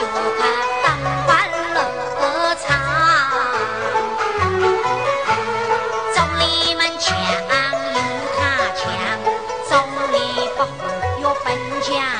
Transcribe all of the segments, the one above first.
就怕当官落魄差总理们强他不由分家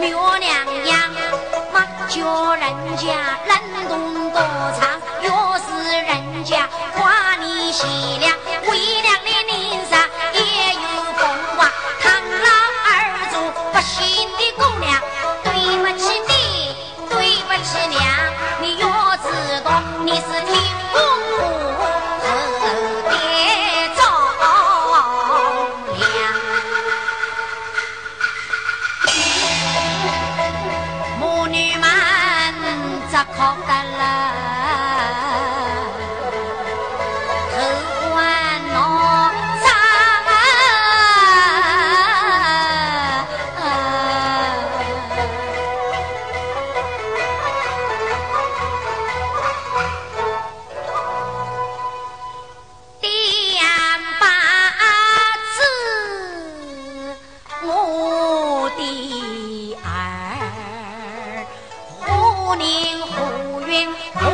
子妙娘娘，嘛叫人家冷冻明胡云。